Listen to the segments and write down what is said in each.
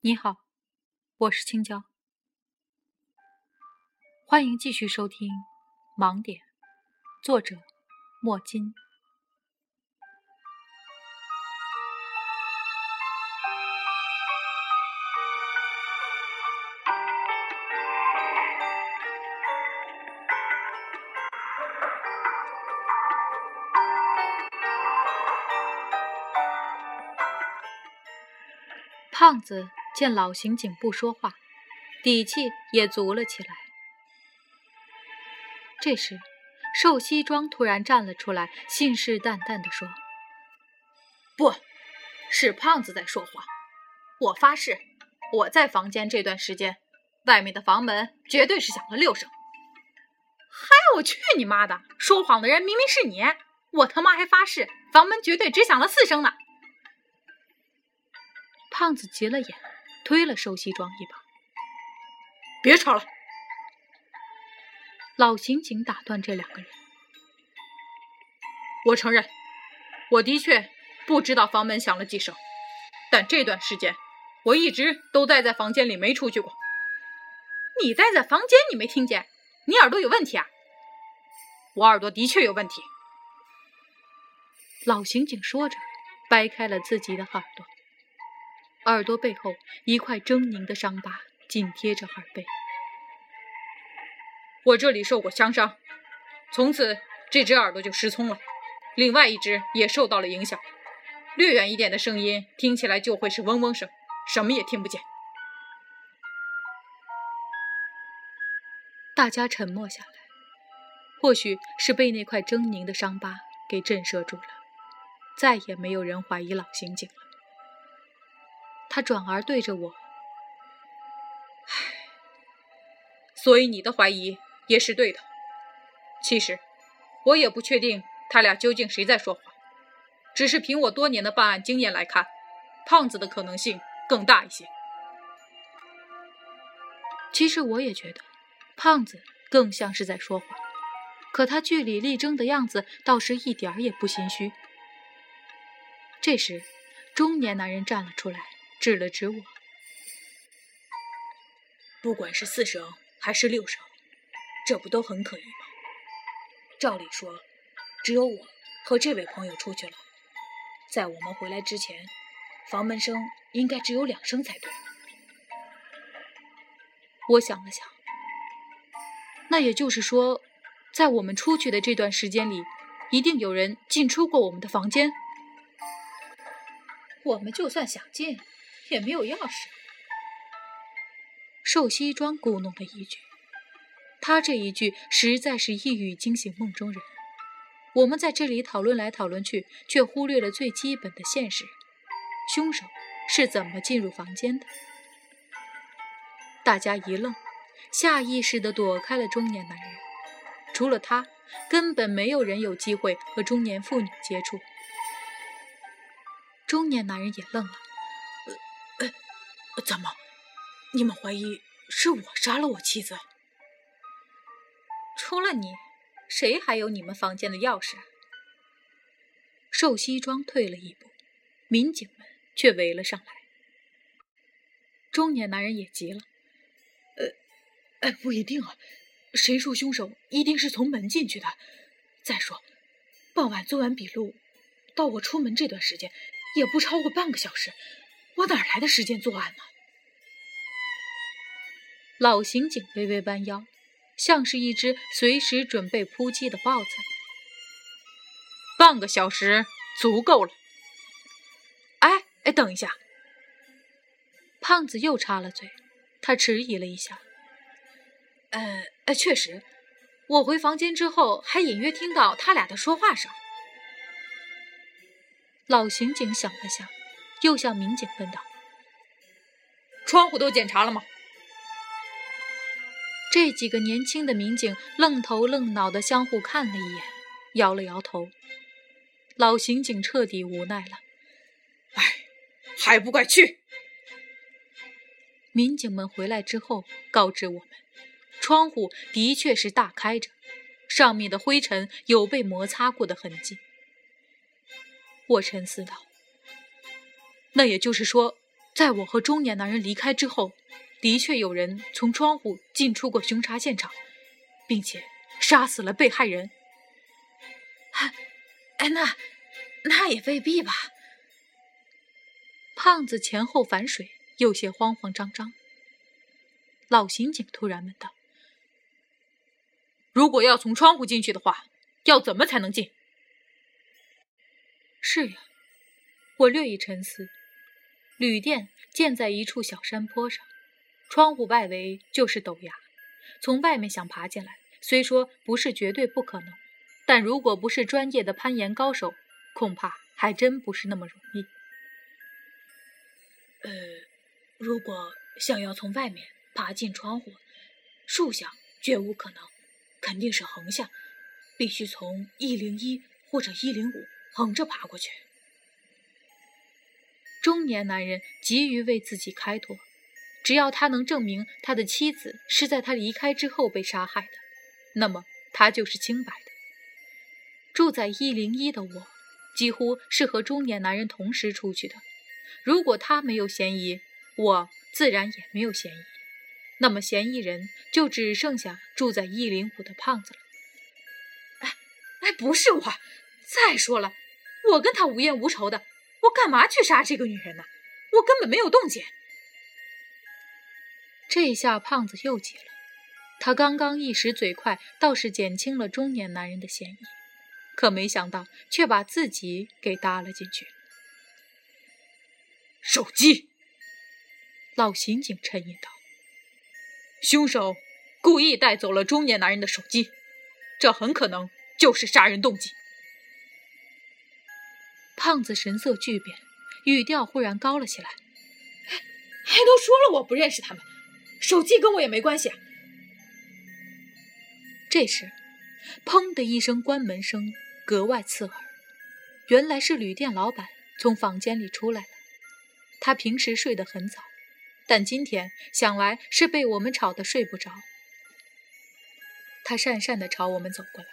你好，我是青椒，欢迎继续收听《盲点》，作者莫金。胖子见老刑警不说话，底气也足了起来。这时，瘦西装突然站了出来，信誓旦旦地说：“不是胖子在说谎，我发誓，我在房间这段时间，外面的房门绝对是响了六声。嗨，我去你妈的！说谎的人明明是你，我他妈还发誓，房门绝对只响了四声呢。”胖子急了眼，推了瘦西装一把：“别吵了！”老刑警打断这两个人：“我承认，我的确不知道房门响了几声，但这段时间我一直都待在房间里，没出去过。你待在房间，你没听见？你耳朵有问题啊？我耳朵的确有问题。”老刑警说着，掰开了自己的耳朵。耳朵背后一块狰狞的伤疤紧贴着耳背。我这里受过枪伤，从此这只耳朵就失聪了，另外一只也受到了影响。略远一点的声音听起来就会是嗡嗡声，什么也听不见。大家沉默下来，或许是被那块狰狞的伤疤给震慑住了，再也没有人怀疑老刑警了。他转而对着我：“唉，所以你的怀疑也是对的。其实，我也不确定他俩究竟谁在说谎，只是凭我多年的办案经验来看，胖子的可能性更大一些。其实我也觉得，胖子更像是在说谎，可他据理力争的样子倒是一点儿也不心虚。”这时，中年男人站了出来。指了指我，不管是四声还是六声，这不都很可疑吗？照理说，只有我和这位朋友出去了，在我们回来之前，房门声应该只有两声才对。我想了想，那也就是说，在我们出去的这段时间里，一定有人进出过我们的房间。我们就算想进。也没有钥匙。瘦西装咕哝了一句，他这一句实在是一语惊醒梦中人。我们在这里讨论来讨论去，却忽略了最基本的现实：凶手是怎么进入房间的？大家一愣，下意识地躲开了中年男人。除了他，根本没有人有机会和中年妇女接触。中年男人也愣了。怎么？你们怀疑是我杀了我妻子？除了你，谁还有你们房间的钥匙？瘦西装退了一步，民警们却围了上来。中年男人也急了：“呃，哎，不一定啊，谁说凶手一定是从门进去的？再说，傍晚做完笔录，到我出门这段时间也不超过半个小时。”我哪来的时间作案呢？老刑警微微弯腰，像是一只随时准备扑击的豹子。半个小时足够了。哎哎，等一下！胖子又插了嘴，他迟疑了一下。呃呃，确实，我回房间之后还隐约听到他俩的说话声。老刑警想了想。又向民警问道：“窗户都检查了吗？”这几个年轻的民警愣头愣脑的相互看了一眼，摇了摇头。老刑警彻底无奈了：“哎，还不快去！”民警们回来之后告知我们，窗户的确是大开着，上面的灰尘有被摩擦过的痕迹。我沉思道：“那也就是说，在我和中年男人离开之后，的确有人从窗户进出过凶杀现场，并且杀死了被害人。”哎，那那也未必吧。胖子前后反水，有些慌慌张张。老刑警突然问道：“如果要从窗户进去的话，要怎么才能进？”是呀，我略一沉思。旅店建在一处小山坡上，窗户外围就是陡崖，从外面想爬进来，虽说不是绝对不可能，但如果不是专业的攀岩高手，恐怕还真不是那么容易。呃，如果想要从外面爬进窗户，竖向绝无可能，肯定是横向，必须从一零一或者一零五横着爬过去。中年男人急于为自己开脱，只要他能证明他的妻子是在他离开之后被杀害的，那么他就是清白的。住在一零一的我，几乎是和中年男人同时出去的。如果他没有嫌疑，我自然也没有嫌疑。那么嫌疑人就只剩下住在一零五的胖子了。哎，哎，不是我。再说了，我跟他无冤无仇的，我干嘛去杀这个女人呢？我根本没有动静。这下胖子又急了。他刚刚一时嘴快，倒是减轻了中年男人的嫌疑，可没想到却把自己给搭了进去。手机，老刑警沉吟道：“凶手故意带走了中年男人的手机，这很可能就是杀人动机。”胖子神色巨变，语调忽然高了起来：“还都说了我不认识他们，手机跟我也没关系。”这时，砰的一声关门声格外刺耳，原来是旅店老板从房间里出来了。他平时睡得很早，但今天想来是被我们吵得睡不着。他讪讪地朝我们走过来：“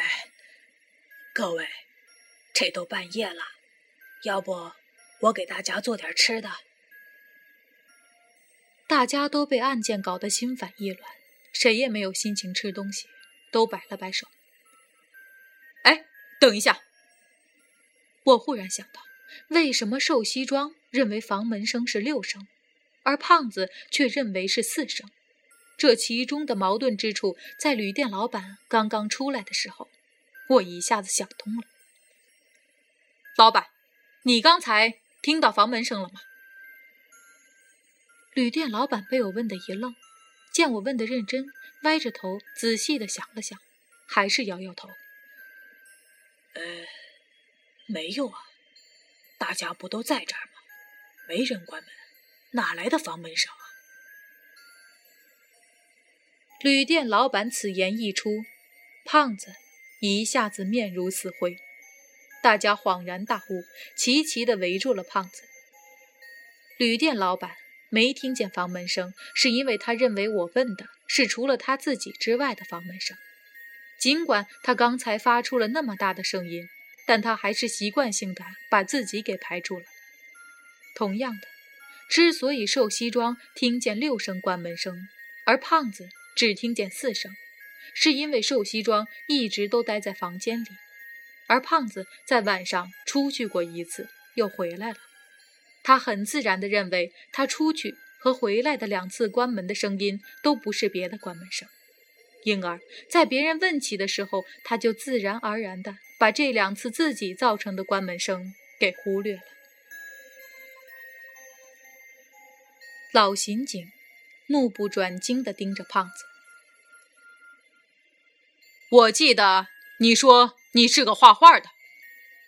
哎，各位，这都半夜了，要不我给大家做点吃的？”大家都被案件搞得心烦意乱，谁也没有心情吃东西，都摆了摆手。哎，等一下！我忽然想到。为什么瘦西装认为房门声是六声，而胖子却认为是四声？这其中的矛盾之处，在旅店老板刚刚出来的时候，我一下子想通了。老板，你刚才听到房门声了吗？旅店老板被我问的一愣，见我问的认真，歪着头仔细的想了想，还是摇摇头。呃，没有啊。大家不都在这儿吗？没人关门，哪来的房门声啊？旅店老板此言一出，胖子一下子面如死灰。大家恍然大悟，齐齐的围住了胖子。旅店老板没听见房门声，是因为他认为我问的是除了他自己之外的房门声。尽管他刚才发出了那么大的声音。但他还是习惯性的把自己给排除了。同样的，之所以瘦西装听见六声关门声，而胖子只听见四声，是因为瘦西装一直都待在房间里，而胖子在晚上出去过一次，又回来了。他很自然地认为，他出去和回来的两次关门的声音都不是别的关门声，因而，在别人问起的时候，他就自然而然的。把这两次自己造成的关门声给忽略了。老刑警目不转睛地盯着胖子。我记得你说你是个画画的，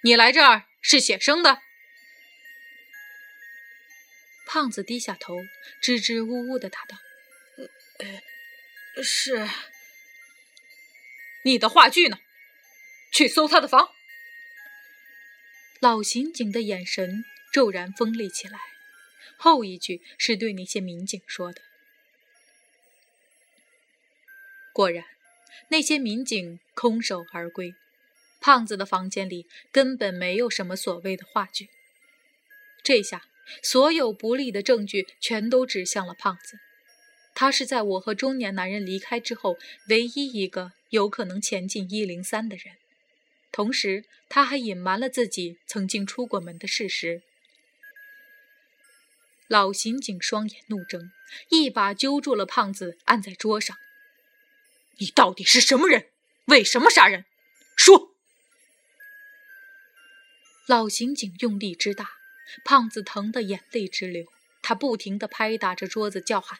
你来这儿是写生的。胖子低下头，支支吾吾的答道：“呃，是。你的话剧呢？”去搜他的房。老刑警的眼神骤然锋利起来，后一句是对那些民警说的。果然，那些民警空手而归。胖子的房间里根本没有什么所谓的话剧。这下，所有不利的证据全都指向了胖子。他是在我和中年男人离开之后，唯一一个有可能前进一零三的人。同时，他还隐瞒了自己曾经出过门的事实。老刑警双眼怒睁，一把揪住了胖子，按在桌上：“你到底是什么人？为什么杀人？说！”老刑警用力之大，胖子疼得眼泪直流。他不停地拍打着桌子，叫喊：“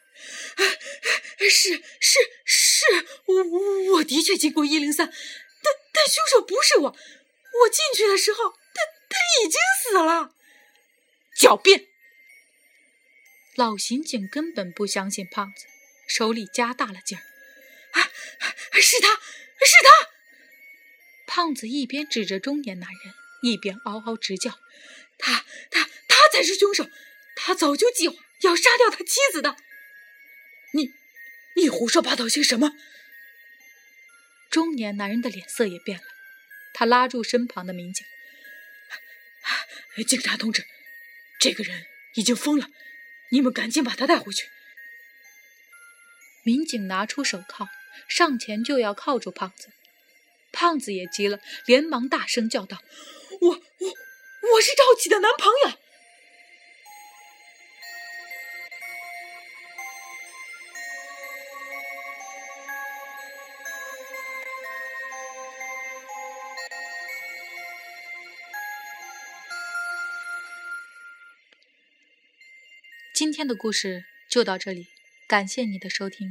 是是是，我我的确经过一零三，但但凶手不是我。我进去的时候，他他已经死了。”狡辩！老刑警根本不相信胖子，手里加大了劲儿：“啊，是他，是他！”胖子一边指着中年男人。一边嗷嗷直叫：“他他他才是凶手！他早就计划要杀掉他妻子的。”你你胡说八道些什么？中年男人的脸色也变了，他拉住身旁的民警：“警察同志，这个人已经疯了，你们赶紧把他带回去。”民警拿出手铐，上前就要铐住胖子。胖子也急了，连忙大声叫道。我我我是赵启的男朋友。今天的故事就到这里，感谢你的收听。